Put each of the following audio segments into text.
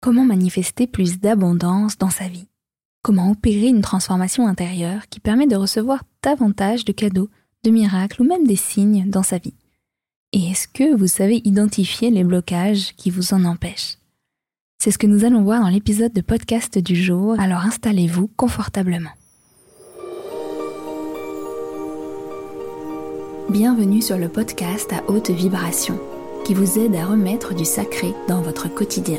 Comment manifester plus d'abondance dans sa vie? Comment opérer une transformation intérieure qui permet de recevoir davantage de cadeaux, de miracles ou même des signes dans sa vie? Et est-ce que vous savez identifier les blocages qui vous en empêchent? C'est ce que nous allons voir dans l'épisode de podcast du jour, alors installez-vous confortablement. Bienvenue sur le podcast à haute vibration qui vous aide à remettre du sacré dans votre quotidien.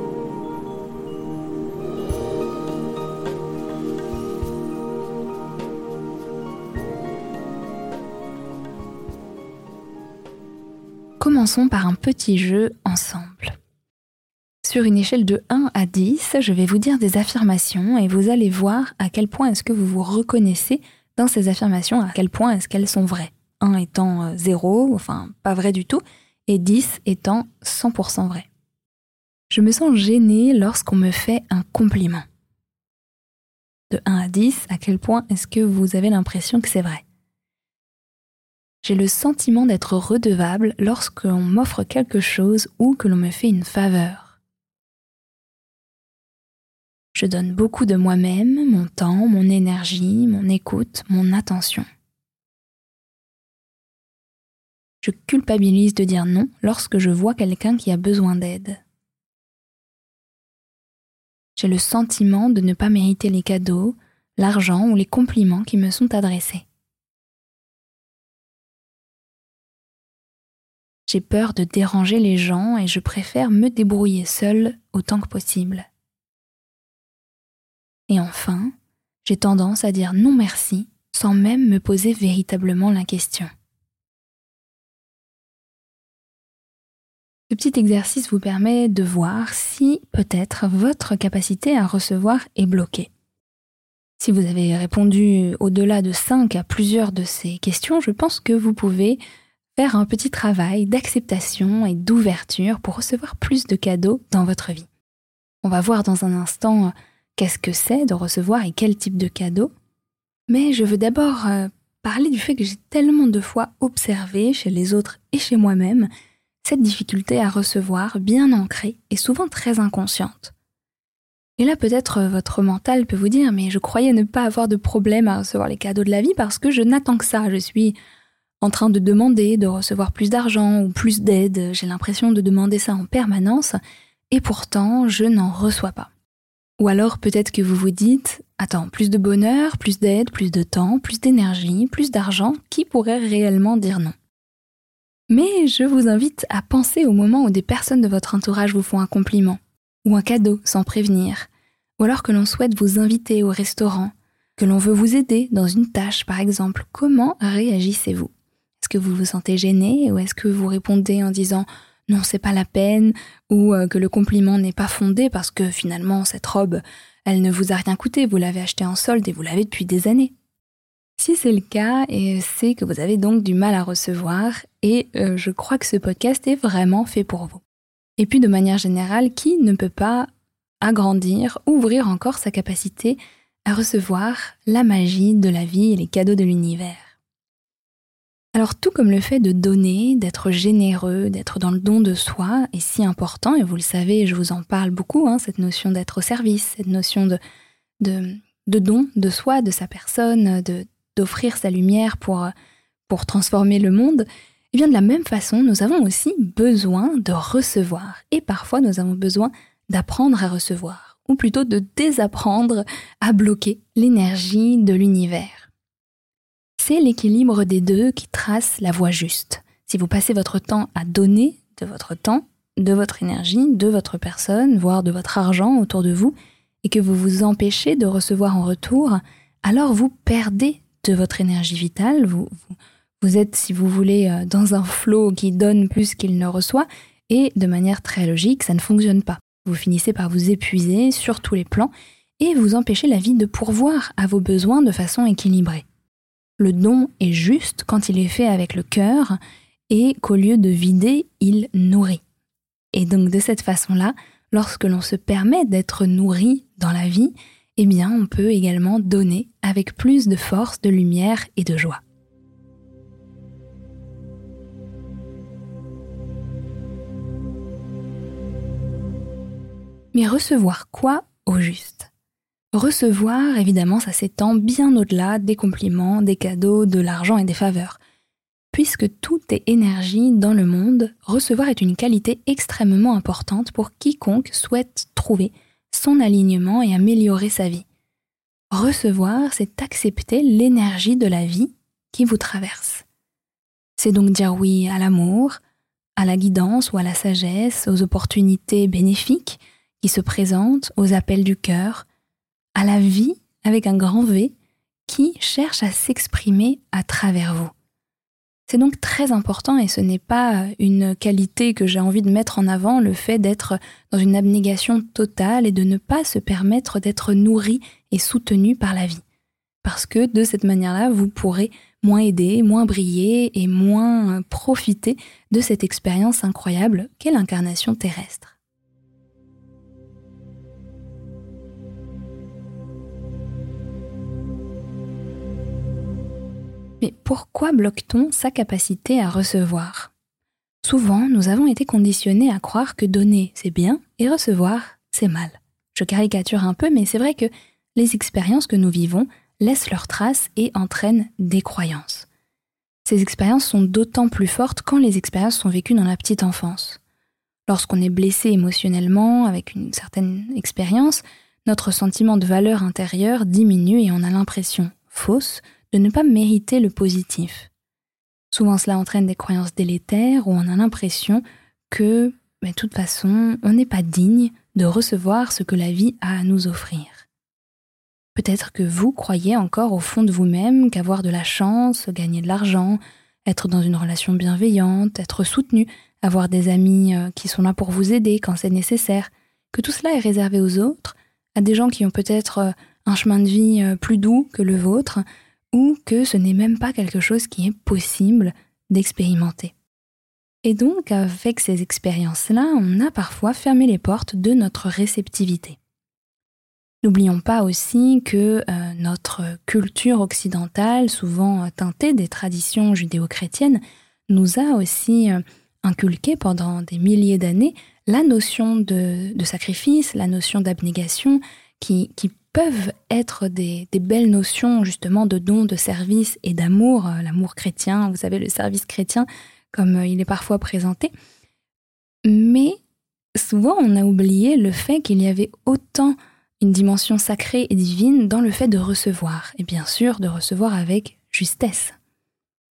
Commençons par un petit jeu ensemble. Sur une échelle de 1 à 10, je vais vous dire des affirmations et vous allez voir à quel point est-ce que vous vous reconnaissez dans ces affirmations, à quel point est-ce qu'elles sont vraies. 1 étant 0, euh, enfin pas vrai du tout, et 10 étant 100% vrai. Je me sens gênée lorsqu'on me fait un compliment. De 1 à 10, à quel point est-ce que vous avez l'impression que c'est vrai? J'ai le sentiment d'être redevable lorsqu'on m'offre quelque chose ou que l'on me fait une faveur. Je donne beaucoup de moi-même, mon temps, mon énergie, mon écoute, mon attention. Je culpabilise de dire non lorsque je vois quelqu'un qui a besoin d'aide. J'ai le sentiment de ne pas mériter les cadeaux, l'argent ou les compliments qui me sont adressés. J'ai peur de déranger les gens et je préfère me débrouiller seule autant que possible. Et enfin, j'ai tendance à dire non merci sans même me poser véritablement la question. Ce petit exercice vous permet de voir si peut-être votre capacité à recevoir est bloquée. Si vous avez répondu au-delà de 5 à plusieurs de ces questions, je pense que vous pouvez un petit travail d'acceptation et d'ouverture pour recevoir plus de cadeaux dans votre vie. On va voir dans un instant euh, qu'est-ce que c'est de recevoir et quel type de cadeaux. Mais je veux d'abord euh, parler du fait que j'ai tellement de fois observé chez les autres et chez moi-même cette difficulté à recevoir bien ancrée et souvent très inconsciente. Et là peut-être euh, votre mental peut vous dire mais je croyais ne pas avoir de problème à recevoir les cadeaux de la vie parce que je n'attends que ça, je suis en train de demander de recevoir plus d'argent ou plus d'aide. J'ai l'impression de demander ça en permanence et pourtant je n'en reçois pas. Ou alors peut-être que vous vous dites, attends, plus de bonheur, plus d'aide, plus de temps, plus d'énergie, plus d'argent, qui pourrait réellement dire non? Mais je vous invite à penser au moment où des personnes de votre entourage vous font un compliment, ou un cadeau sans prévenir, ou alors que l'on souhaite vous inviter au restaurant, que l'on veut vous aider dans une tâche par exemple, comment réagissez-vous? Que vous vous sentez gêné ou est-ce que vous répondez en disant non, c'est pas la peine ou euh, que le compliment n'est pas fondé parce que finalement cette robe, elle ne vous a rien coûté, vous l'avez achetée en solde et vous l'avez depuis des années. Si c'est le cas, et c'est que vous avez donc du mal à recevoir et euh, je crois que ce podcast est vraiment fait pour vous. Et puis de manière générale, qui ne peut pas agrandir, ouvrir encore sa capacité à recevoir la magie de la vie et les cadeaux de l'univers? Alors tout comme le fait de donner, d'être généreux, d'être dans le don de soi est si important, et vous le savez, je vous en parle beaucoup, hein, cette notion d'être au service, cette notion de, de, don de soi, de sa personne, d'offrir sa lumière pour, pour transformer le monde, et eh bien de la même façon, nous avons aussi besoin de recevoir, et parfois nous avons besoin d'apprendre à recevoir, ou plutôt de désapprendre à bloquer l'énergie de l'univers. C'est l'équilibre des deux qui trace la voie juste. Si vous passez votre temps à donner de votre temps, de votre énergie, de votre personne, voire de votre argent autour de vous, et que vous vous empêchez de recevoir en retour, alors vous perdez de votre énergie vitale, vous, vous, êtes, si vous voulez, euh, dans un flot qui donne plus qu'il ne reçoit, et de manière très logique, ça ne fonctionne pas. Vous finissez par vous épuiser sur tous les plans, et vous empêchez la vie de pourvoir à vos besoins de façon équilibrée. Le don est juste quand il est fait avec le cœur et qu'au lieu de vider, il nourrit. Et donc de cette façon-là, lorsque l'on se permet d'être nourri dans la vie, eh bien on peut également donner avec plus de force, de lumière et de joie. Mais recevoir quoi au juste? Recevoir, évidemment, ça s'étend bien au-delà des compliments, des cadeaux, de l'argent et des faveurs. Puisque tout est énergie dans le monde, recevoir est une qualité extrêmement importante pour quiconque souhaite trouver son alignement et améliorer sa vie. Recevoir, c'est accepter l'énergie de la vie qui vous traverse. C'est donc dire oui à l'amour, à la guidance ou à la sagesse, aux opportunités bénéfiques qui se présentent, aux appels du cœur, à la vie avec un grand V qui cherche à s'exprimer à travers vous. C'est donc très important et ce n'est pas une qualité que j'ai envie de mettre en avant, le fait d'être dans une abnégation totale et de ne pas se permettre d'être nourri et soutenu par la vie. Parce que de cette manière-là, vous pourrez moins aider, moins briller et moins profiter de cette expérience incroyable qu'est l'incarnation terrestre. Mais pourquoi bloque-t-on sa capacité à recevoir? Souvent, nous avons été conditionnés à croire que donner, c'est bien et recevoir, c'est mal. Je caricature un peu, mais c'est vrai que les expériences que nous vivons laissent leurs traces et entraînent des croyances. Ces expériences sont d'autant plus fortes quand les expériences sont vécues dans la petite enfance. Lorsqu'on est blessé émotionnellement avec une certaine expérience, notre sentiment de valeur intérieure diminue et on a l'impression fausse de ne pas mériter le positif. Souvent cela entraîne des croyances délétères où on a l'impression que, de toute façon, on n'est pas digne de recevoir ce que la vie a à nous offrir. Peut-être que vous croyez encore au fond de vous-même qu'avoir de la chance, gagner de l'argent, être dans une relation bienveillante, être soutenu, avoir des amis euh, qui sont là pour vous aider quand c'est nécessaire, que tout cela est réservé aux autres, à des gens qui ont peut-être euh, un chemin de vie euh, plus doux que le vôtre, ou que ce n'est même pas quelque chose qui est possible d'expérimenter. Et donc, avec ces expériences-là, on a parfois fermé les portes de notre réceptivité. N'oublions pas aussi que euh, notre culture occidentale, souvent teintée des traditions judéo-chrétiennes, nous a aussi euh, inculqué pendant des milliers d'années la notion de, sacrifice, la notion d'abnégation, qui, qui peuvent être des, belles notions justement de don, de service et d'amour, euh, l'amour chrétien, vous savez, le service chrétien comme euh, il est parfois présenté. Mais souvent on a oublié le fait qu'il y avait autant une dimension sacrée et divine dans le fait de recevoir, et bien sûr de recevoir avec justesse.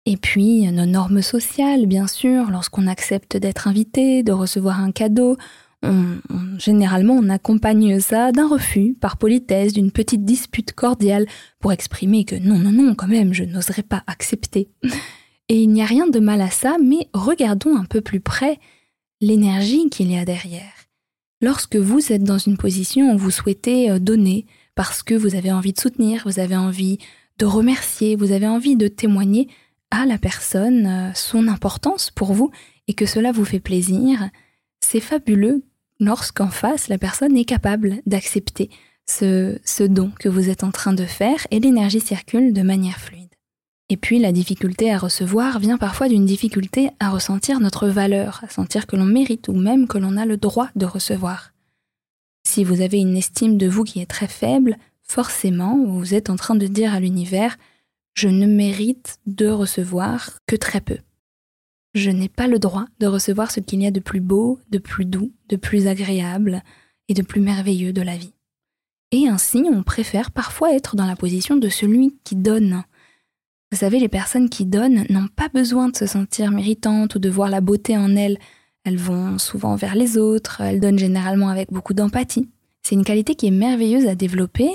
Et puis nos normes sociales, bien sûr, lorsqu'on accepte d'être invité, de recevoir un cadeau, généralement, on accompagne ça d'un refus, par politesse, d'une petite dispute cordiale, pour exprimer que non, non, non, quand même, je n'oserais pas accepter. Et il n'y a rien de mal à ça, mais regardons un peu plus près l'énergie qu'il y a derrière. Lorsque vous êtes dans une position où vous souhaitez euh, donner, parce que vous avez envie de soutenir, vous avez envie de remercier, vous avez envie de témoigner à la personne euh, son importance pour vous, et que cela vous fait plaisir, c'est fabuleux lorsqu'en face, la personne est capable d'accepter ce, ce don que vous êtes en train de faire et l'énergie circule de manière fluide. Et puis la difficulté à recevoir vient parfois d'une difficulté à ressentir notre valeur, à sentir que l'on mérite ou même que l'on a le droit de recevoir. Si vous avez une estime de vous qui est très faible, forcément vous êtes en train de dire à l'univers je ne mérite de recevoir que très peu je n'ai pas le droit de recevoir ce qu'il y a de plus beau, de plus doux, de plus agréable et de plus merveilleux de la vie. Et ainsi, on préfère parfois être dans la position de celui qui donne. Vous savez, les personnes qui donnent n'ont pas besoin de se sentir méritantes ou de voir la beauté en elles. Elles vont souvent vers les autres, elles donnent généralement avec beaucoup d'empathie. C'est une qualité qui est merveilleuse à développer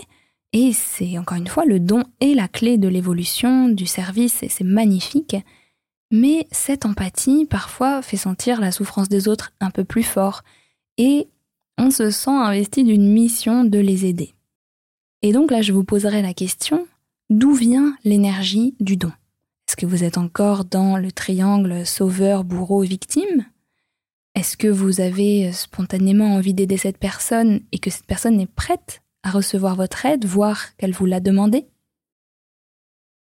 et c'est encore une fois le don et la clé de l'évolution, du service et c'est magnifique. Mais cette empathie, parfois, fait sentir la souffrance des autres un peu plus fort, et on se sent investi d'une mission de les aider. Et donc là, je vous poserai la question, d'où vient l'énergie du don? Est-ce que vous êtes encore dans le triangle sauveur, bourreau, victime? Est-ce que vous avez spontanément envie d'aider cette personne et que cette personne est prête à recevoir votre aide, voire qu'elle vous l'a demandé?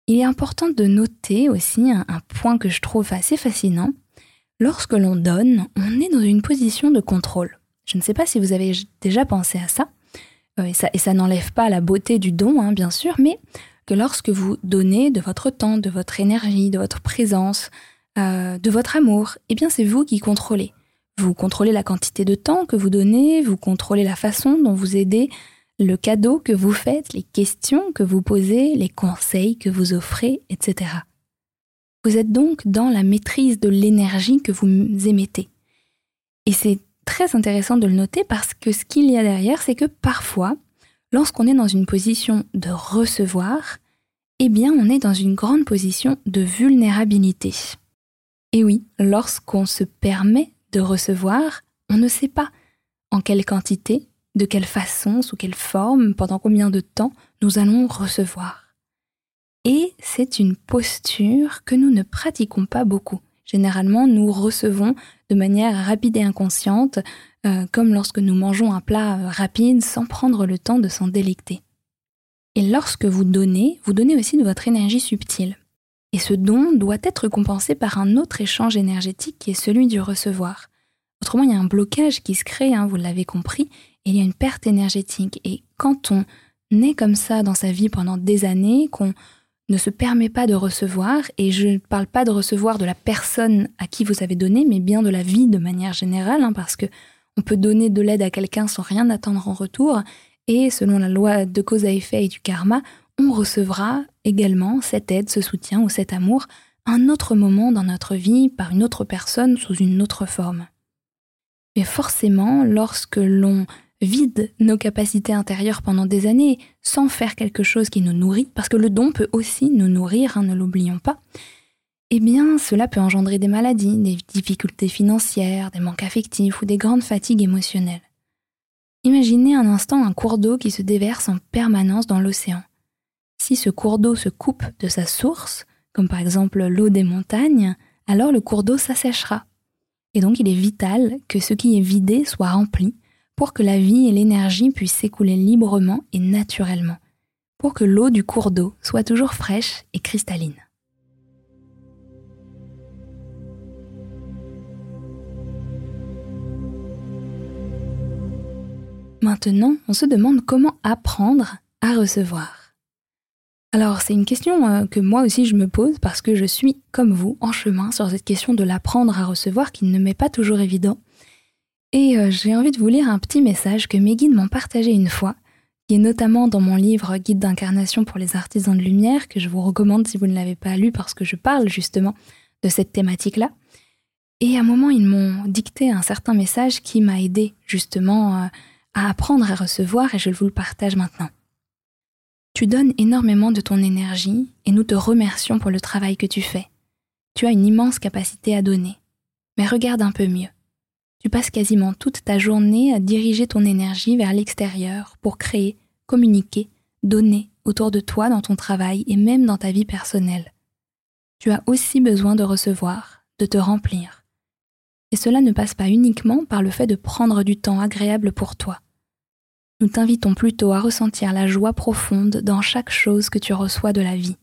Il est important de noter aussi un, point que je trouve assez fascinant. Lorsque l'on donne, on est dans une position de contrôle. Je ne sais pas si vous avez déjà pensé à ça, euh, et ça, et ça n'enlève pas la beauté du don, hein, bien sûr, mais que lorsque vous donnez de votre temps, de votre énergie, de votre présence, euh, de votre amour, eh bien c'est vous qui contrôlez. Vous contrôlez la quantité de temps que vous donnez, vous contrôlez la façon dont vous aidez, le cadeau que vous faites, les questions que vous posez, les conseils que vous offrez, etc. Vous êtes donc dans la maîtrise de l'énergie que vous émettez. Et c'est très intéressant de le noter parce que ce qu'il y a derrière, c'est que parfois, lorsqu'on est dans une position de recevoir, eh bien on est dans une grande position de vulnérabilité. Et oui, lorsqu'on se permet de recevoir, on ne sait pas en quelle quantité, de quelle façon, sous quelle forme, pendant combien de temps nous allons recevoir. Et c'est une posture que nous ne pratiquons pas beaucoup. Généralement, nous recevons de manière rapide et inconsciente, euh, comme lorsque nous mangeons un plat euh, rapide sans prendre le temps de s'en délecter. Et lorsque vous donnez, vous donnez aussi de votre énergie subtile. Et ce don doit être compensé par un autre échange énergétique qui est celui du recevoir. Autrement, il y a un blocage qui se crée, hein, vous l'avez compris, il y a une perte énergétique. Et quand on est comme ça dans sa vie pendant des années, qu'on ne se permet pas de recevoir, et je ne parle pas de recevoir de la personne à qui vous avez donné, mais bien de la vie de manière générale, hein, parce que on peut donner de l'aide à quelqu'un sans rien attendre en retour, et selon la loi de cause à effet et du karma, on recevra également cette aide, ce soutien ou cet amour un autre moment dans notre vie par une autre personne sous une autre forme. Mais forcément, lorsque l'on vide nos capacités intérieures pendant des années sans faire quelque chose qui nous nourrit, parce que le don peut aussi nous nourrir, hein, ne l'oublions pas, eh bien cela peut engendrer des maladies, des difficultés financières, des manques affectifs ou des grandes fatigues émotionnelles. Imaginez un instant un cours d'eau qui se déverse en permanence dans l'océan. Si ce cours d'eau se coupe de sa source, comme par exemple l'eau des montagnes, alors le cours d'eau s'asséchera. Et donc il est vital que ce qui est vidé soit rempli pour que la vie et l'énergie puissent s'écouler librement et naturellement, pour que l'eau du cours d'eau soit toujours fraîche et cristalline. Maintenant, on se demande comment apprendre à recevoir. Alors, c'est une question euh, que moi aussi je me pose parce que je suis, comme vous, en chemin sur cette question de l'apprendre à recevoir qui ne m'est pas toujours évident. Et euh, j'ai envie de vous lire un petit message que mes guides m'ont partagé une fois, qui est notamment dans mon livre Guide d'incarnation pour les artisans de lumière, que je vous recommande si vous ne l'avez pas lu parce que je parle justement de cette thématique-là. Et à un moment, ils m'ont dicté un certain message qui m'a aidé justement euh, à apprendre à recevoir et je vous le partage maintenant. Tu donnes énormément de ton énergie et nous te remercions pour le travail que tu fais. Tu as une immense capacité à donner. Mais regarde un peu mieux. Tu passes quasiment toute ta journée à diriger ton énergie vers l'extérieur pour créer, communiquer, donner autour de toi dans ton travail et même dans ta vie personnelle. Tu as aussi besoin de recevoir, de te remplir. Et cela ne passe pas uniquement par le fait de prendre du temps agréable pour toi. Nous t'invitons plutôt à ressentir la joie profonde dans chaque chose que tu reçois de la vie,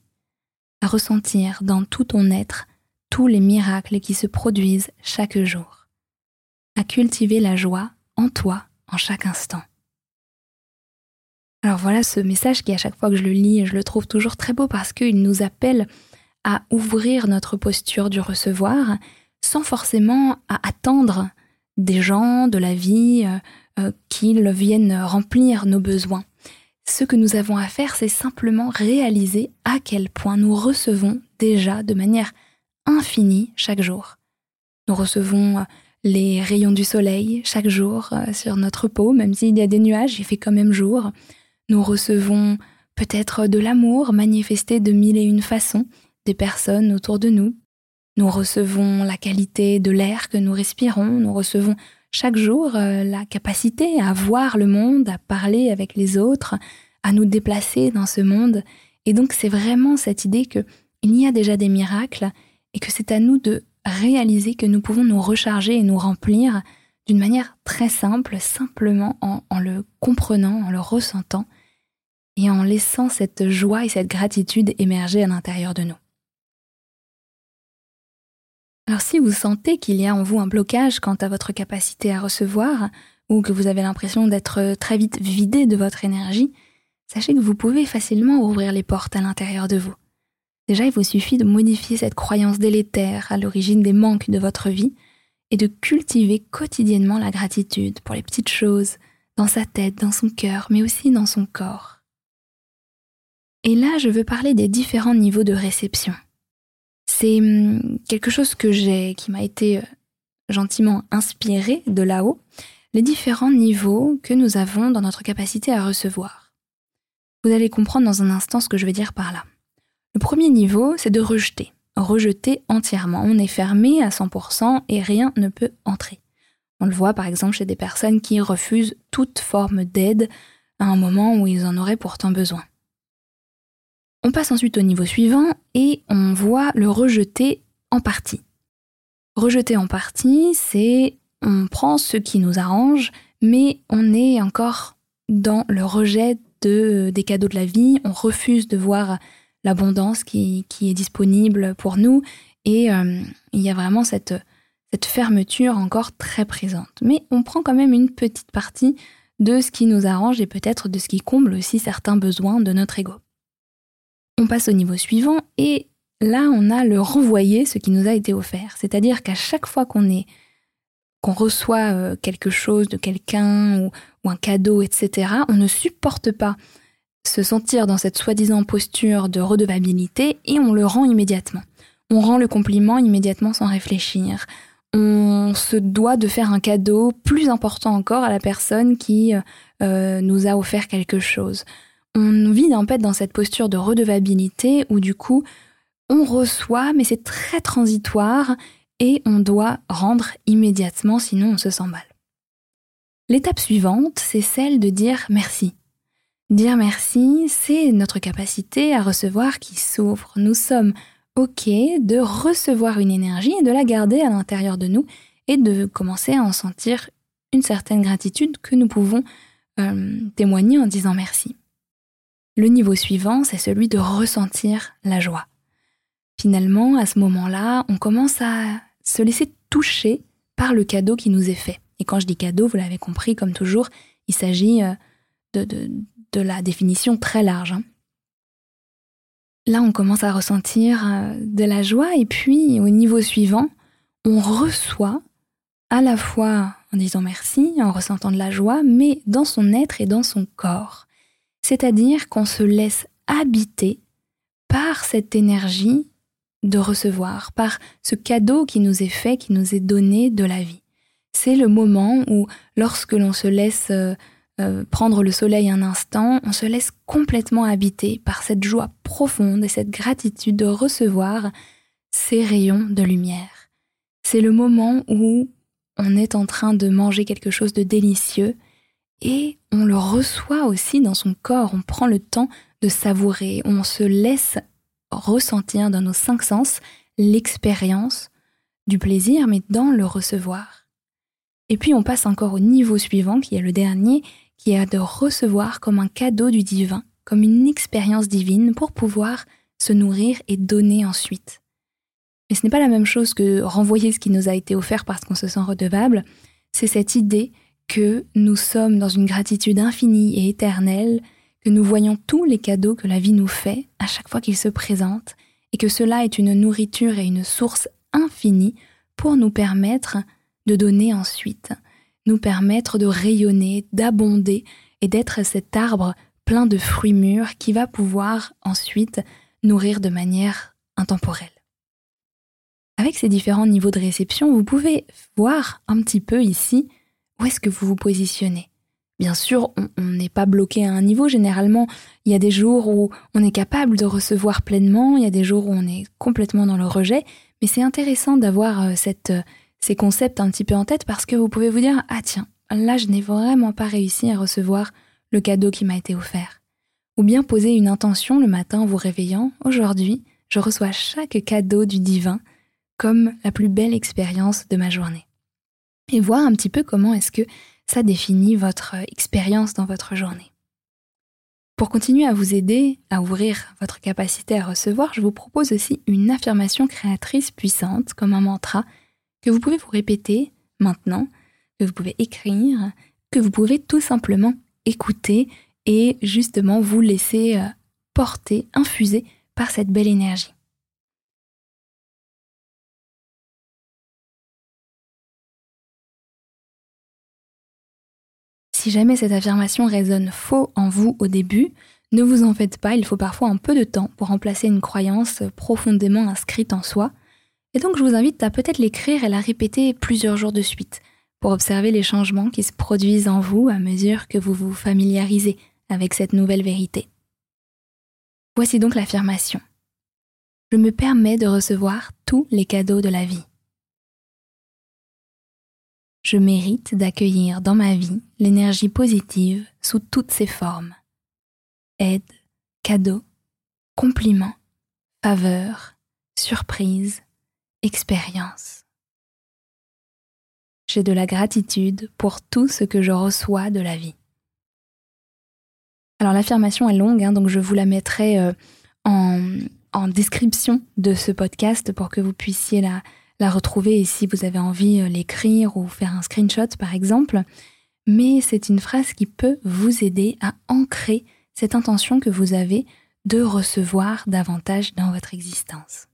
à ressentir dans tout ton être tous les miracles qui se produisent chaque jour à cultiver la joie en toi en chaque instant. Alors voilà ce message qui à chaque fois que je le lis, je le trouve toujours très beau parce qu'il nous appelle à ouvrir notre posture du recevoir sans forcément à attendre des gens, de la vie, euh, euh, qu'ils viennent remplir nos besoins. Ce que nous avons à faire, c'est simplement réaliser à quel point nous recevons déjà de manière infinie chaque jour. Nous recevons les rayons du soleil chaque jour euh, sur notre peau, même s'il y a des nuages, il fait quand même jour. Nous recevons peut-être de l'amour manifesté de mille et une façons des personnes autour de nous. Nous recevons la qualité de l'air que nous respirons, nous recevons chaque jour euh, la capacité à voir le monde, à parler avec les autres, à nous déplacer dans ce monde. Et donc c'est vraiment cette idée qu'il y a déjà des miracles et que c'est à nous de réaliser que nous pouvons nous recharger et nous remplir d'une manière très simple, simplement en, le comprenant, en le ressentant et en laissant cette joie et cette gratitude émerger à l'intérieur de nous. Alors si vous sentez qu'il y a en vous un blocage quant à votre capacité à recevoir, ou que vous avez l'impression d'être très vite vidé de votre énergie, sachez que vous pouvez facilement ouvrir les portes à l'intérieur de vous. Déjà, il vous suffit de modifier cette croyance délétère à l'origine des manques de votre vie et de cultiver quotidiennement la gratitude pour les petites choses, dans sa tête, dans son cœur, mais aussi dans son corps. Et là, je veux parler des différents niveaux de réception. C'est hum, quelque chose que j'ai, qui m'a été euh, gentiment inspiré de là-haut, les différents niveaux que nous avons dans notre capacité à recevoir. Vous allez comprendre dans un instant ce que je veux dire par là. Le premier niveau, c'est de rejeter. Rejeter entièrement. On est fermé à 100% et rien ne peut entrer. On le voit par exemple chez des personnes qui refusent toute forme d'aide à un moment où ils en auraient pourtant besoin. On passe ensuite au niveau suivant et on voit le rejeter en partie. Rejeter en partie, c'est on prend ce qui nous arrange, mais on est encore dans le rejet de, des cadeaux de la vie, on refuse de voir l'abondance qui, est disponible pour nous, et euh, il y a vraiment cette, fermeture encore très présente. Mais on prend quand même une petite partie de ce qui nous arrange et peut-être de ce qui comble aussi certains besoins de notre ego. On passe au niveau suivant et là on a le renvoyer ce qui nous a été offert. C'est-à-dire qu'à chaque fois qu'on reçoit euh, quelque chose de quelqu'un ou, un cadeau, etc., on ne supporte pas se sentir dans cette soi-disant posture de redevabilité et on le rend immédiatement. On rend le compliment immédiatement sans réfléchir. On se doit de faire un cadeau plus important encore à la personne qui euh, nous a offert quelque chose. On vit en fait dans cette posture de redevabilité où du coup on reçoit mais c'est très transitoire et on doit rendre immédiatement, sinon on se sent mal. L'étape suivante, c'est celle de dire merci. Dire merci, c'est notre capacité à recevoir qui s'ouvre. Nous sommes OK de recevoir une énergie et de la garder à l'intérieur de nous et de commencer à en sentir une certaine gratitude que nous pouvons euh, témoigner en disant merci. Le niveau suivant, c'est celui de ressentir la joie. Finalement, à ce moment-là, on commence à se laisser toucher par le cadeau qui nous est fait. Et quand je dis cadeau, vous l'avez compris, comme toujours, il s'agit euh, de, de, la définition très large. Hein. Là, on commence à ressentir euh, de la joie et puis au niveau suivant, on reçoit à la fois en disant merci, en ressentant de la joie, mais dans son être et dans son corps. C'est-à-dire qu'on se laisse habiter par cette énergie de recevoir, par ce cadeau qui nous est fait, qui nous est donné de la vie. C'est le moment où, lorsque l'on se laisse euh, euh, prendre le soleil un instant, on se laisse complètement habiter par cette joie profonde et cette gratitude de recevoir ces rayons de lumière. C'est le moment où on est en train de manger quelque chose de délicieux et on le reçoit aussi dans son corps, on prend le temps de savourer, on se laisse ressentir dans nos cinq sens l'expérience du plaisir, mais dans le recevoir. Et puis on passe encore au niveau suivant, qui est le dernier, qui est de recevoir comme un cadeau du divin, comme une expérience divine pour pouvoir se nourrir et donner ensuite. Mais ce n'est pas la même chose que renvoyer ce qui nous a été offert parce qu'on se sent redevable, c'est cette idée que nous sommes dans une gratitude infinie et éternelle que nous voyons tous les cadeaux que la vie nous fait à chaque fois qu'ils se présentent, et que cela est une nourriture et une source infinie pour nous permettre de donner ensuite, nous permettre de rayonner, d'abonder et d'être cet arbre plein de fruits mûrs qui va pouvoir ensuite nourrir de manière intemporelle. Avec ces différents niveaux de réception, vous pouvez voir un petit peu ici où est-ce que vous vous positionnez. Bien sûr, on n'est pas bloqué à un niveau. Généralement, il y a des jours où on est capable de recevoir pleinement, il y a des jours où on est complètement dans le rejet. Mais c'est intéressant d'avoir euh, euh, ces concepts un petit peu en tête parce que vous pouvez vous dire ah tiens, là je n'ai vraiment pas réussi à recevoir le cadeau qui m'a été offert. ou bien poser une intention le matin en vous réveillant. Aujourd'hui, je reçois chaque cadeau du divin comme la plus belle expérience de ma journée. Et voir un petit peu comment est-ce que ça définit votre expérience dans votre journée. Pour continuer à vous aider à ouvrir votre capacité à recevoir, je vous propose aussi une affirmation créatrice puissante comme un mantra que vous pouvez vous répéter maintenant, que vous pouvez écrire, que vous pouvez tout simplement écouter et justement vous laisser euh, porter, infuser par cette belle énergie. Si jamais cette affirmation résonne faux en vous au début, ne vous en faites pas, il faut parfois un peu de temps pour remplacer une croyance profondément inscrite en soi. Et donc je vous invite à peut-être l'écrire et la répéter plusieurs jours de suite pour observer les changements qui se produisent en vous à mesure que vous vous familiarisez avec cette nouvelle vérité. Voici donc l'affirmation. Je me permets de recevoir tous les cadeaux de la vie. Je mérite d'accueillir dans ma vie l'énergie positive sous toutes ses formes. Aide, cadeaux, compliments, faveurs, surprises, expériences. J'ai de la gratitude pour tout ce que je reçois de la vie. Alors l'affirmation est longue, hein, donc je vous la mettrai euh, en, description de ce podcast pour que vous puissiez la, la retrouver et si vous avez envie euh, l'écrire ou faire un screenshot par exemple. Mais c'est une phrase qui peut vous aider à ancrer cette intention que vous avez de recevoir davantage dans votre existence.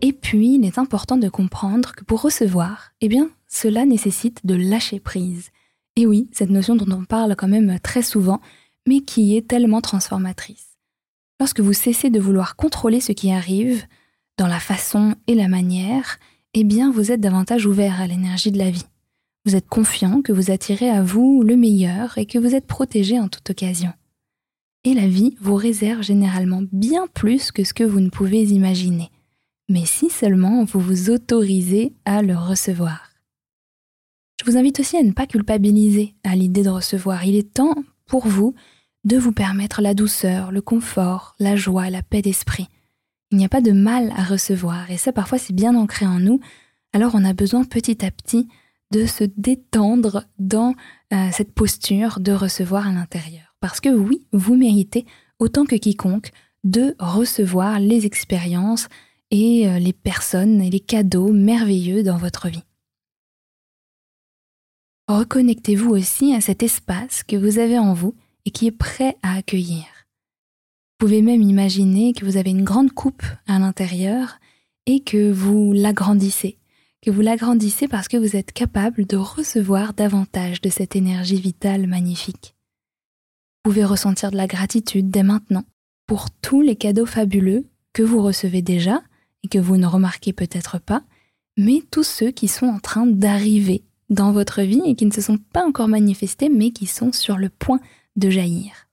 Et puis, il est important de comprendre que pour recevoir, eh bien, cela nécessite de lâcher prise. Et oui, cette notion dont on parle quand même très souvent, mais qui est tellement transformatrice. Lorsque vous cessez de vouloir contrôler ce qui arrive, dans la façon et la manière, eh bien, vous êtes davantage ouvert à l'énergie de la vie. Vous êtes confiant que vous attirez à vous le meilleur et que vous êtes protégé en toute occasion. Et la vie vous réserve généralement bien plus que ce que vous ne pouvez imaginer mais si seulement vous vous autorisez à le recevoir. Je vous invite aussi à ne pas culpabiliser à l'idée de recevoir. Il est temps pour vous de vous permettre la douceur, le confort, la joie, la paix d'esprit. Il n'y a pas de mal à recevoir, et ça parfois c'est bien ancré en nous, alors on a besoin petit à petit de se détendre dans euh, cette posture de recevoir à l'intérieur. Parce que oui, vous méritez, autant que quiconque, de recevoir les expériences, et euh, les personnes et les cadeaux merveilleux dans votre vie. Reconnectez-vous aussi à cet espace que vous avez en vous et qui est prêt à accueillir. Vous pouvez même imaginer que vous avez une grande coupe à l'intérieur et que vous l'agrandissez, que vous l'agrandissez parce que vous êtes capable de recevoir davantage de cette énergie vitale magnifique. Vous pouvez ressentir de la gratitude dès maintenant pour tous les cadeaux fabuleux que vous recevez déjà et que vous ne remarquez peut-être pas, mais tous ceux qui sont en train d'arriver dans votre vie et qui ne se sont pas encore manifestés, mais qui sont sur le point de jaillir.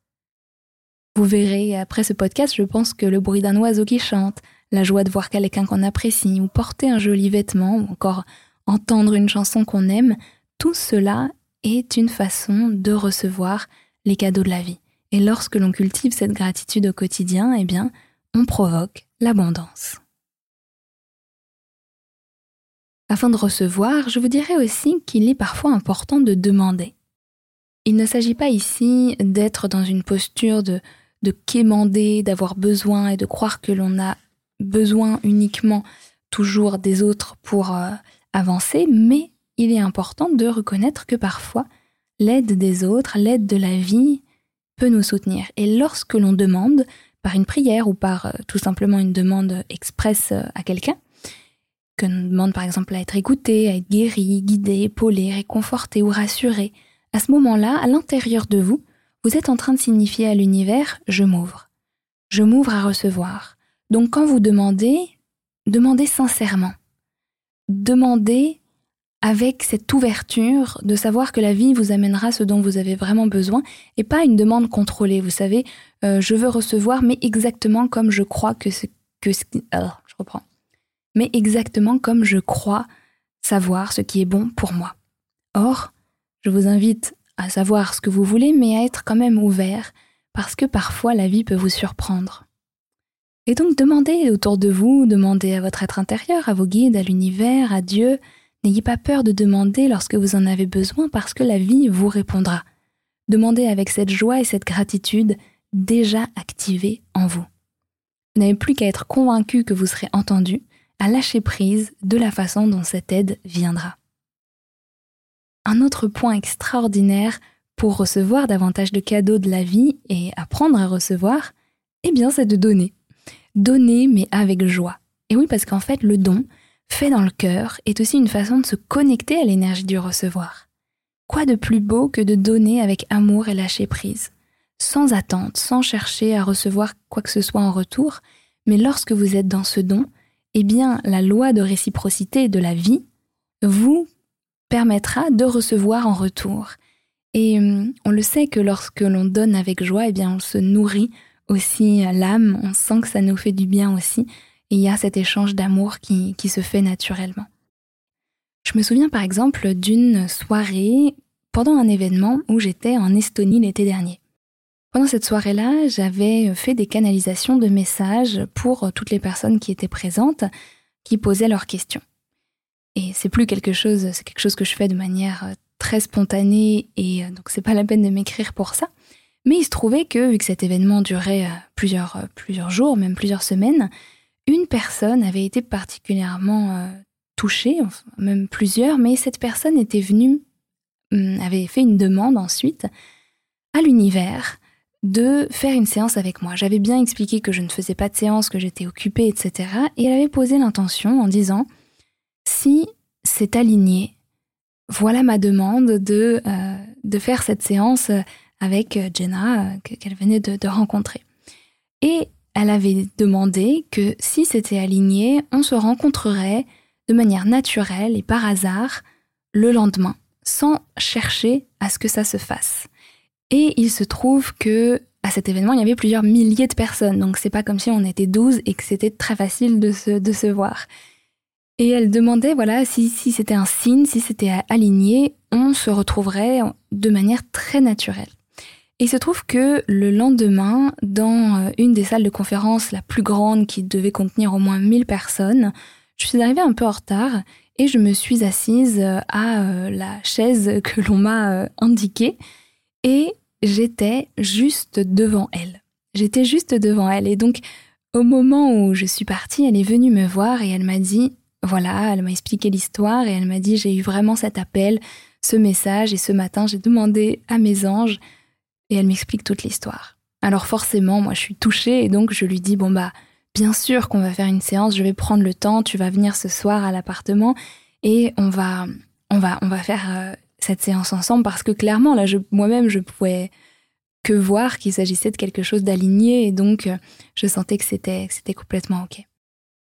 Vous verrez après ce podcast, je pense que le bruit d'un oiseau qui chante, la joie de voir quelqu'un qu'on apprécie, ou porter un joli vêtement, ou encore entendre une chanson qu'on aime, tout cela est une façon de recevoir les cadeaux de la vie. Et lorsque l'on cultive cette gratitude au quotidien, eh bien, on provoque l'abondance. Afin de recevoir, je vous dirais aussi qu'il est parfois important de demander. Il ne s'agit pas ici d'être dans une posture de, de quémander, d'avoir besoin et de croire que l'on a besoin uniquement toujours des autres pour euh, avancer, mais il est important de reconnaître que parfois l'aide des autres, l'aide de la vie peut nous soutenir. Et lorsque l'on demande, par une prière ou par euh, tout simplement une demande expresse euh, à quelqu'un, que l'on demande par exemple à être écouté, à être guéri, guidé, épaulé, réconforté ou rassuré, à ce moment-là, à l'intérieur de vous, vous êtes en train de signifier à l'univers je m'ouvre. Je m'ouvre à recevoir. Donc quand vous demandez, demandez sincèrement. Demandez avec cette ouverture de savoir que la vie vous amènera ce dont vous avez vraiment besoin et pas une demande contrôlée. Vous savez, euh, je veux recevoir, mais exactement comme je crois que ce que alors, je reprends mais exactement comme je crois savoir ce qui est bon pour moi. Or, je vous invite à savoir ce que vous voulez, mais à être quand même ouvert, parce que parfois la vie peut vous surprendre. Et donc demandez autour de vous, demandez à votre être intérieur, à vos guides, à l'univers, à Dieu. N'ayez pas peur de demander lorsque vous en avez besoin, parce que la vie vous répondra. Demandez avec cette joie et cette gratitude déjà activée en vous. Vous n'avez plus qu'à être convaincu que vous serez entendu, à lâcher prise de la façon dont cette aide viendra. Un autre point extraordinaire pour recevoir davantage de cadeaux de la vie et apprendre à recevoir, eh bien c'est de donner. Donner mais avec joie. Et oui parce qu'en fait le don, fait dans le cœur, est aussi une façon de se connecter à l'énergie du recevoir. Quoi de plus beau que de donner avec amour et lâcher prise? Sans attente, sans chercher à recevoir quoi que ce soit en retour, mais lorsque vous êtes dans ce don, eh bien la loi de réciprocité de la vie vous permettra de recevoir en retour. Et hum, on le sait que lorsque l'on donne avec joie, eh bien on se nourrit aussi l'âme, on sent que ça nous fait du bien aussi, et il y a cet échange d'amour qui se fait naturellement. Je me souviens par exemple d'une soirée pendant un événement où j'étais en Estonie l'été dernier. Pendant cette soirée-là, j'avais fait des canalisations de messages pour toutes les personnes qui étaient présentes, qui posaient leurs questions. Et c'est plus quelque chose, c'est quelque chose que je fais de manière euh, très spontanée et euh, donc c'est pas la peine de m'écrire pour ça. Mais il se trouvait que, vu que cet événement durait euh, plusieurs, plusieurs jours, même plusieurs semaines, une personne avait été particulièrement touchée, même plusieurs, mais cette personne était venue, hum, avait fait une demande ensuite à l'univers de faire une séance avec moi. J'avais bien expliqué que je ne faisais pas de séance, que j'étais occupée, etc. Et elle avait posé l'intention en disant si c'est aligné, voilà ma demande de, euh, de faire cette séance avec Jenna euh, qu'elle venait de, de rencontrer. Et elle avait demandé que si c'était aligné, on se rencontrerait de manière naturelle et par hasard le lendemain, sans chercher à ce que ça se fasse. Et il se trouve que à cet événement, il y avait plusieurs milliers de personnes, donc c'est pas comme si on était 12 et que c'était très facile de se, de se voir. Et elle demandait, voilà, si, si c'était un signe, si c'était aligné, on se retrouverait de manière très naturelle. Et il se trouve que le lendemain, dans euh, une des salles de conférence la plus grande qui devait contenir au moins 1000 personnes, je suis arrivée un peu en retard et je me suis assise euh, à euh, la chaise que l'on m'a indiquée et j'étais juste devant elle. J'étais juste devant elle et donc au moment où je suis partie, elle est venue me voir et elle m'a dit voilà, elle m'a expliqué l'histoire et elle m'a dit j'ai eu vraiment cet appel, ce message et ce matin j'ai demandé à mes anges et elle m'explique toute l'histoire. Alors forcément, moi je suis touchée et donc je lui dis bon bah bien sûr qu'on va faire une séance, je vais prendre le temps, tu vas venir ce soir à l'appartement et on va on va on va faire euh, cette séance ensemble parce que clairement là moi-même je pouvais que voir qu'il s'agissait de quelque chose d'aligné et donc euh, je sentais que c'était complètement OK.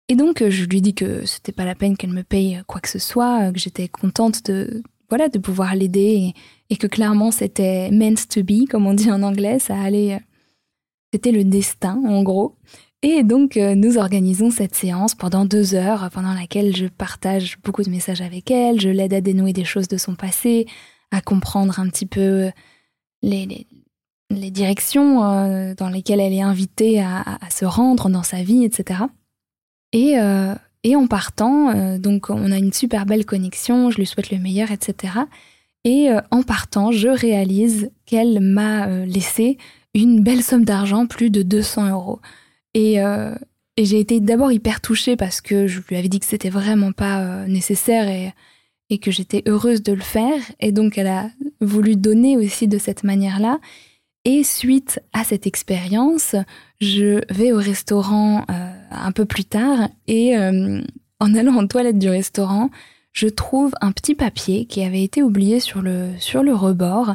Et donc, euh, je lui dis que c'était pas la peine qu'elle me paye quoi que ce soit, euh, que j'étais contente de, voilà, de pouvoir l'aider et, que clairement c'était meant to be, comme on dit en anglais, ça allait, c'était le destin en gros. Et donc, nous organisons cette séance pendant deux heures, pendant laquelle je partage beaucoup de messages avec elle, je l'aide à dénouer des choses de son passé, à comprendre un petit peu les, les, directions dans lesquelles elle est invitée à, à se rendre dans sa vie, etc. Et, euh, et en partant, euh, donc on a une super belle connexion, je lui souhaite le meilleur, etc. Et euh, en partant, je réalise qu'elle m'a laissé une belle somme d'argent, plus de 200 euros. Et, et j'ai été d'abord hyper touchée parce que je lui avais dit que c'était vraiment pas nécessaire et, que j'étais heureuse de le faire. Et donc elle a voulu donner aussi de cette manière-là. Et suite à cette expérience, je vais au restaurant euh, un peu plus tard et euh, en allant en toilette du restaurant, je trouve un petit papier qui avait été oublié sur le, sur le rebord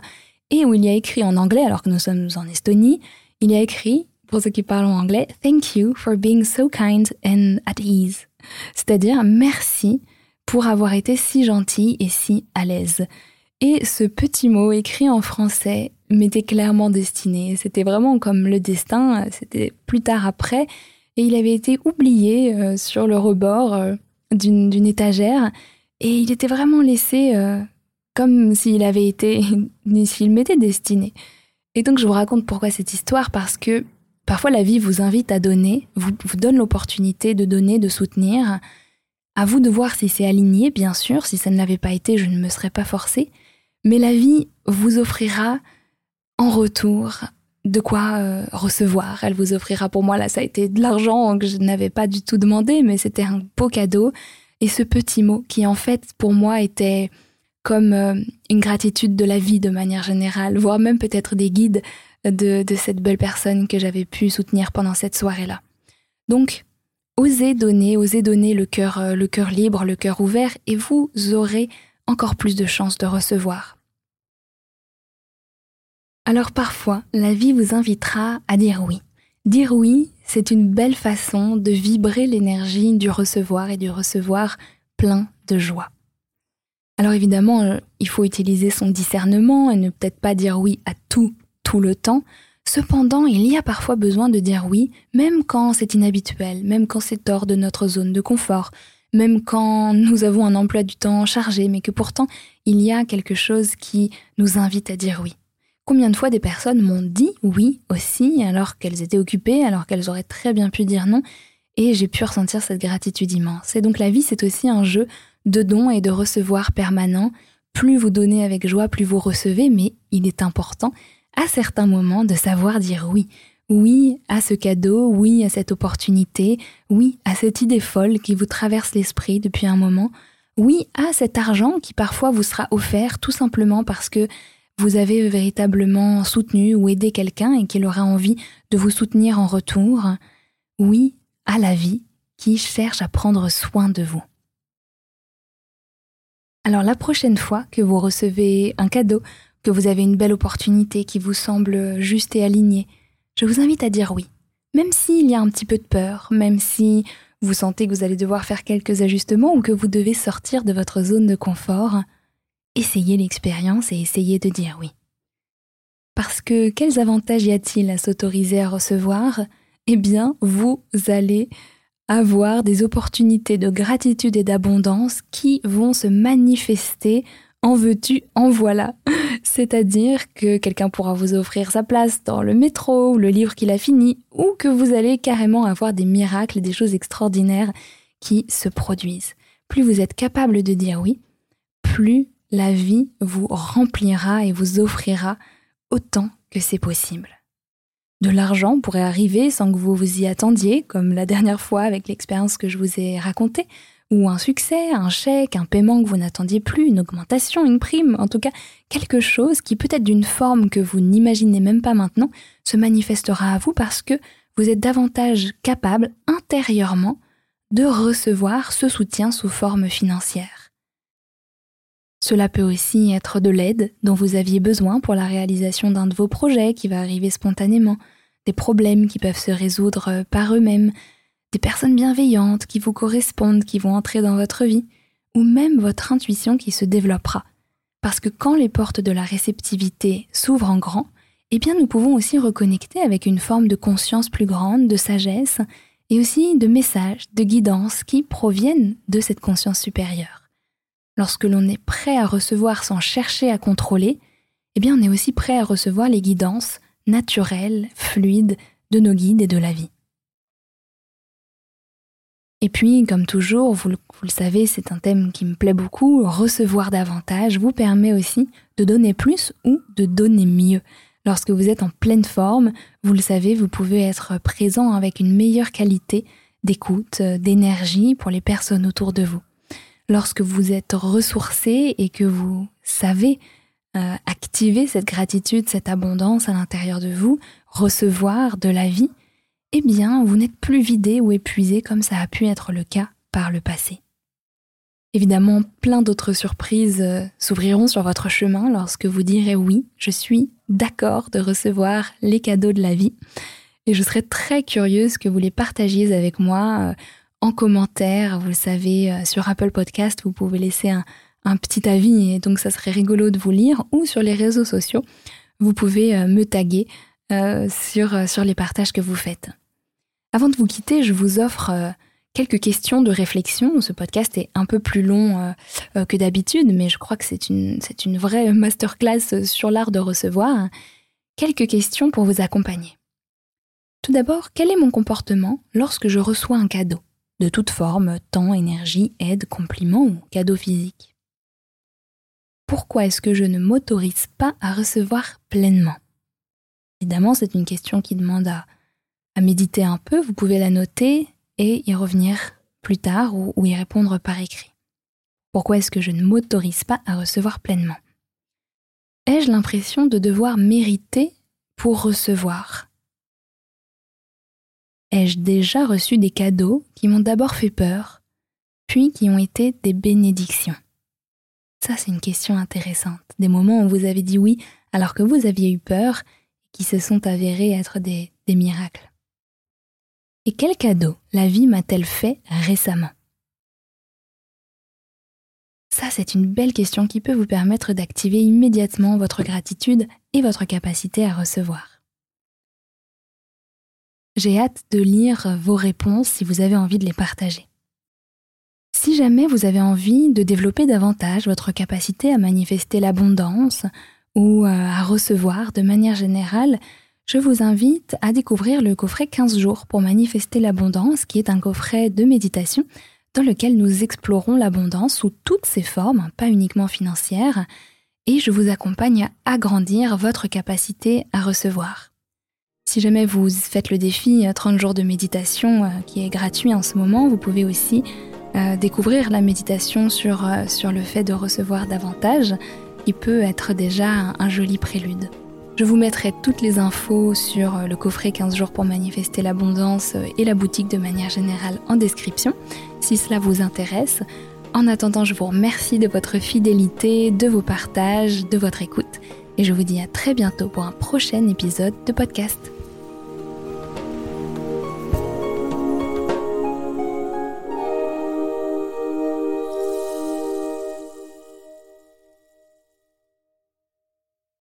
et où il y a écrit en anglais, alors que nous sommes en Estonie, il y a écrit, pour ceux qui parlent en anglais, Thank you for being so kind and at ease. C'est-à-dire merci pour avoir été si gentil et si à l'aise. Et ce petit mot écrit en français m'était clairement destiné. C'était vraiment comme le destin, c'était plus tard après, et il avait été oublié euh, sur le rebord euh, d'une étagère. Et il était vraiment laissé euh, comme s'il avait été, s'il m'était destiné. Et donc je vous raconte pourquoi cette histoire, parce que parfois la vie vous invite à donner, vous, donne l'opportunité de donner, de soutenir. À vous de voir si c'est aligné, bien sûr. Si ça ne l'avait pas été, je ne me serais pas forcée. Mais la vie vous offrira en retour de quoi euh, recevoir. Elle vous offrira pour moi, là, ça a été de l'argent que je n'avais pas du tout demandé, mais c'était un beau cadeau. Et ce petit mot qui, en fait, pour moi, était comme euh, une gratitude de la vie de manière générale, voire même peut-être des guides de, de cette belle personne que j'avais pu soutenir pendant cette soirée-là. Donc, osez donner, osez donner le cœur, euh, le cœur libre, le cœur ouvert, et vous aurez encore plus de chances de recevoir. Alors parfois, la vie vous invitera à dire oui. Dire oui, c'est une belle façon de vibrer l'énergie du recevoir et du recevoir plein de joie. Alors évidemment, euh, il faut utiliser son discernement et ne peut-être pas dire oui à tout, tout le temps. Cependant, il y a parfois besoin de dire oui, même quand c'est inhabituel, même quand c'est hors de notre zone de confort, même quand nous avons un emploi du temps chargé, mais que pourtant il y a quelque chose qui nous invite à dire oui. Combien de fois des personnes m'ont dit oui aussi alors qu'elles étaient occupées, alors qu'elles auraient très bien pu dire non, et j'ai pu ressentir cette gratitude immense. Et donc la vie, c'est aussi un jeu de dons et de recevoir permanent. Plus vous donnez avec joie, plus vous recevez, mais il est important à certains moments de savoir dire oui. Oui à ce cadeau, oui à cette opportunité, oui à cette idée folle qui vous traverse l'esprit depuis un moment, oui à cet argent qui parfois vous sera offert tout simplement parce que vous avez véritablement soutenu ou aidé quelqu'un et qu'il aura envie de vous soutenir en retour, oui à la vie qui cherche à prendre soin de vous. Alors la prochaine fois que vous recevez un cadeau, que vous avez une belle opportunité qui vous semble juste et alignée, je vous invite à dire oui. Même s'il y a un petit peu de peur, même si vous sentez que vous allez devoir faire quelques ajustements ou que vous devez sortir de votre zone de confort, essayez l'expérience et essayez de dire oui. Parce que quels avantages y a-t-il à s'autoriser à recevoir? Eh bien, vous allez avoir des opportunités de gratitude et d'abondance qui vont se manifester en veux-tu, en voilà. C'est-à-dire que quelqu'un pourra vous offrir sa place dans le métro ou le livre qu'il a fini, ou que vous allez carrément avoir des miracles, des choses extraordinaires qui se produisent. Plus vous êtes capable de dire oui, plus la vie vous remplira et vous offrira autant que c'est possible. De l'argent pourrait arriver sans que vous vous y attendiez, comme la dernière fois avec l'expérience que je vous ai racontée, ou un succès, un chèque, un paiement que vous n'attendiez plus, une augmentation, une prime, en tout cas quelque chose qui peut être d'une forme que vous n'imaginez même pas maintenant, se manifestera à vous parce que vous êtes davantage capable intérieurement de recevoir ce soutien sous forme financière. Cela peut aussi être de l'aide dont vous aviez besoin pour la réalisation d'un de vos projets qui va arriver spontanément, des problèmes qui peuvent se résoudre euh, par eux-mêmes, des personnes bienveillantes qui vous correspondent, qui vont entrer dans votre vie, ou même votre intuition qui se développera. Parce que quand les portes de la réceptivité s'ouvrent en grand, eh bien nous pouvons aussi reconnecter avec une forme de conscience plus grande, de sagesse, et aussi de messages, de guidance qui proviennent de cette conscience supérieure. Lorsque l'on est prêt à recevoir sans chercher à contrôler, eh bien on est aussi prêt à recevoir les guidances naturelles, fluides de nos guides et de la vie. Et puis, comme toujours, vous le, vous le savez, c'est un thème qui me plaît beaucoup, recevoir davantage vous permet aussi de donner plus ou de donner mieux. Lorsque vous êtes en pleine forme, vous le savez, vous pouvez être présent avec une meilleure qualité d'écoute, d'énergie pour les personnes autour de vous lorsque vous êtes ressourcé et que vous savez euh, activer cette gratitude, cette abondance à l'intérieur de vous, recevoir de la vie, eh bien, vous n'êtes plus vidé ou épuisé comme ça a pu être le cas par le passé. Évidemment, plein d'autres surprises euh, s'ouvriront sur votre chemin lorsque vous direz oui, je suis d'accord de recevoir les cadeaux de la vie. Et je serais très curieuse que vous les partagiez avec moi euh, en commentaire. Vous le savez, euh, sur Apple Podcast, vous pouvez laisser un, petit avis et donc ça serait rigolo de vous lire ou sur les réseaux sociaux, vous pouvez euh, me taguer euh, sur, les partages que vous faites. Avant de vous quitter, je vous offre quelques questions de réflexion. Ce podcast est un peu plus long que d'habitude, mais je crois que c'est une vraie masterclass sur l'art de recevoir. Quelques questions pour vous accompagner. Tout d'abord, quel est mon comportement lorsque je reçois un cadeau? De toute forme, temps, énergie, aide, compliment ou cadeau physique Pourquoi est-ce que je ne m'autorise pas à recevoir pleinement? Évidemment, c'est une question qui demande à, méditer un peu, vous pouvez la noter et y revenir plus tard ou, ou y répondre par écrit. Pourquoi est-ce que je ne m'autorise pas à recevoir pleinement? Ai-je l'impression de devoir mériter pour recevoir? Ai-je déjà reçu des cadeaux qui m'ont d'abord fait peur, puis qui ont été des bénédictions? Ça, c'est une question intéressante. Des moments où vous avez dit oui alors que vous aviez eu peur, qui se sont avérés être des, des miracles. Et quel cadeau la vie m'a-t-elle fait récemment? Ça, c'est une belle question qui peut vous permettre d'activer immédiatement votre gratitude et votre capacité à recevoir. J'ai hâte de lire vos réponses si vous avez envie de les partager. Si jamais vous avez envie de développer davantage votre capacité à manifester l'abondance ou euh, à recevoir de manière générale, je vous invite à découvrir le coffret 15 jours pour manifester l'abondance, qui est un coffret de méditation dans lequel nous explorons l'abondance sous toutes ses formes, pas uniquement financières, et je vous accompagne à agrandir votre capacité à recevoir. Si jamais vous faites le défi 30 euh, jours de méditation euh, qui est gratuit en ce moment, vous pouvez aussi euh, découvrir la méditation sur, sur le fait de recevoir davantage, qui peut être déjà un, joli prélude. Je vous mettrai toutes les infos sur le coffret 15 jours pour manifester l'abondance et la boutique de manière générale en description, si cela vous intéresse. En attendant, je vous remercie de votre fidélité, de vos partages, de votre écoute, et je vous dis à très bientôt pour un prochain épisode de podcast.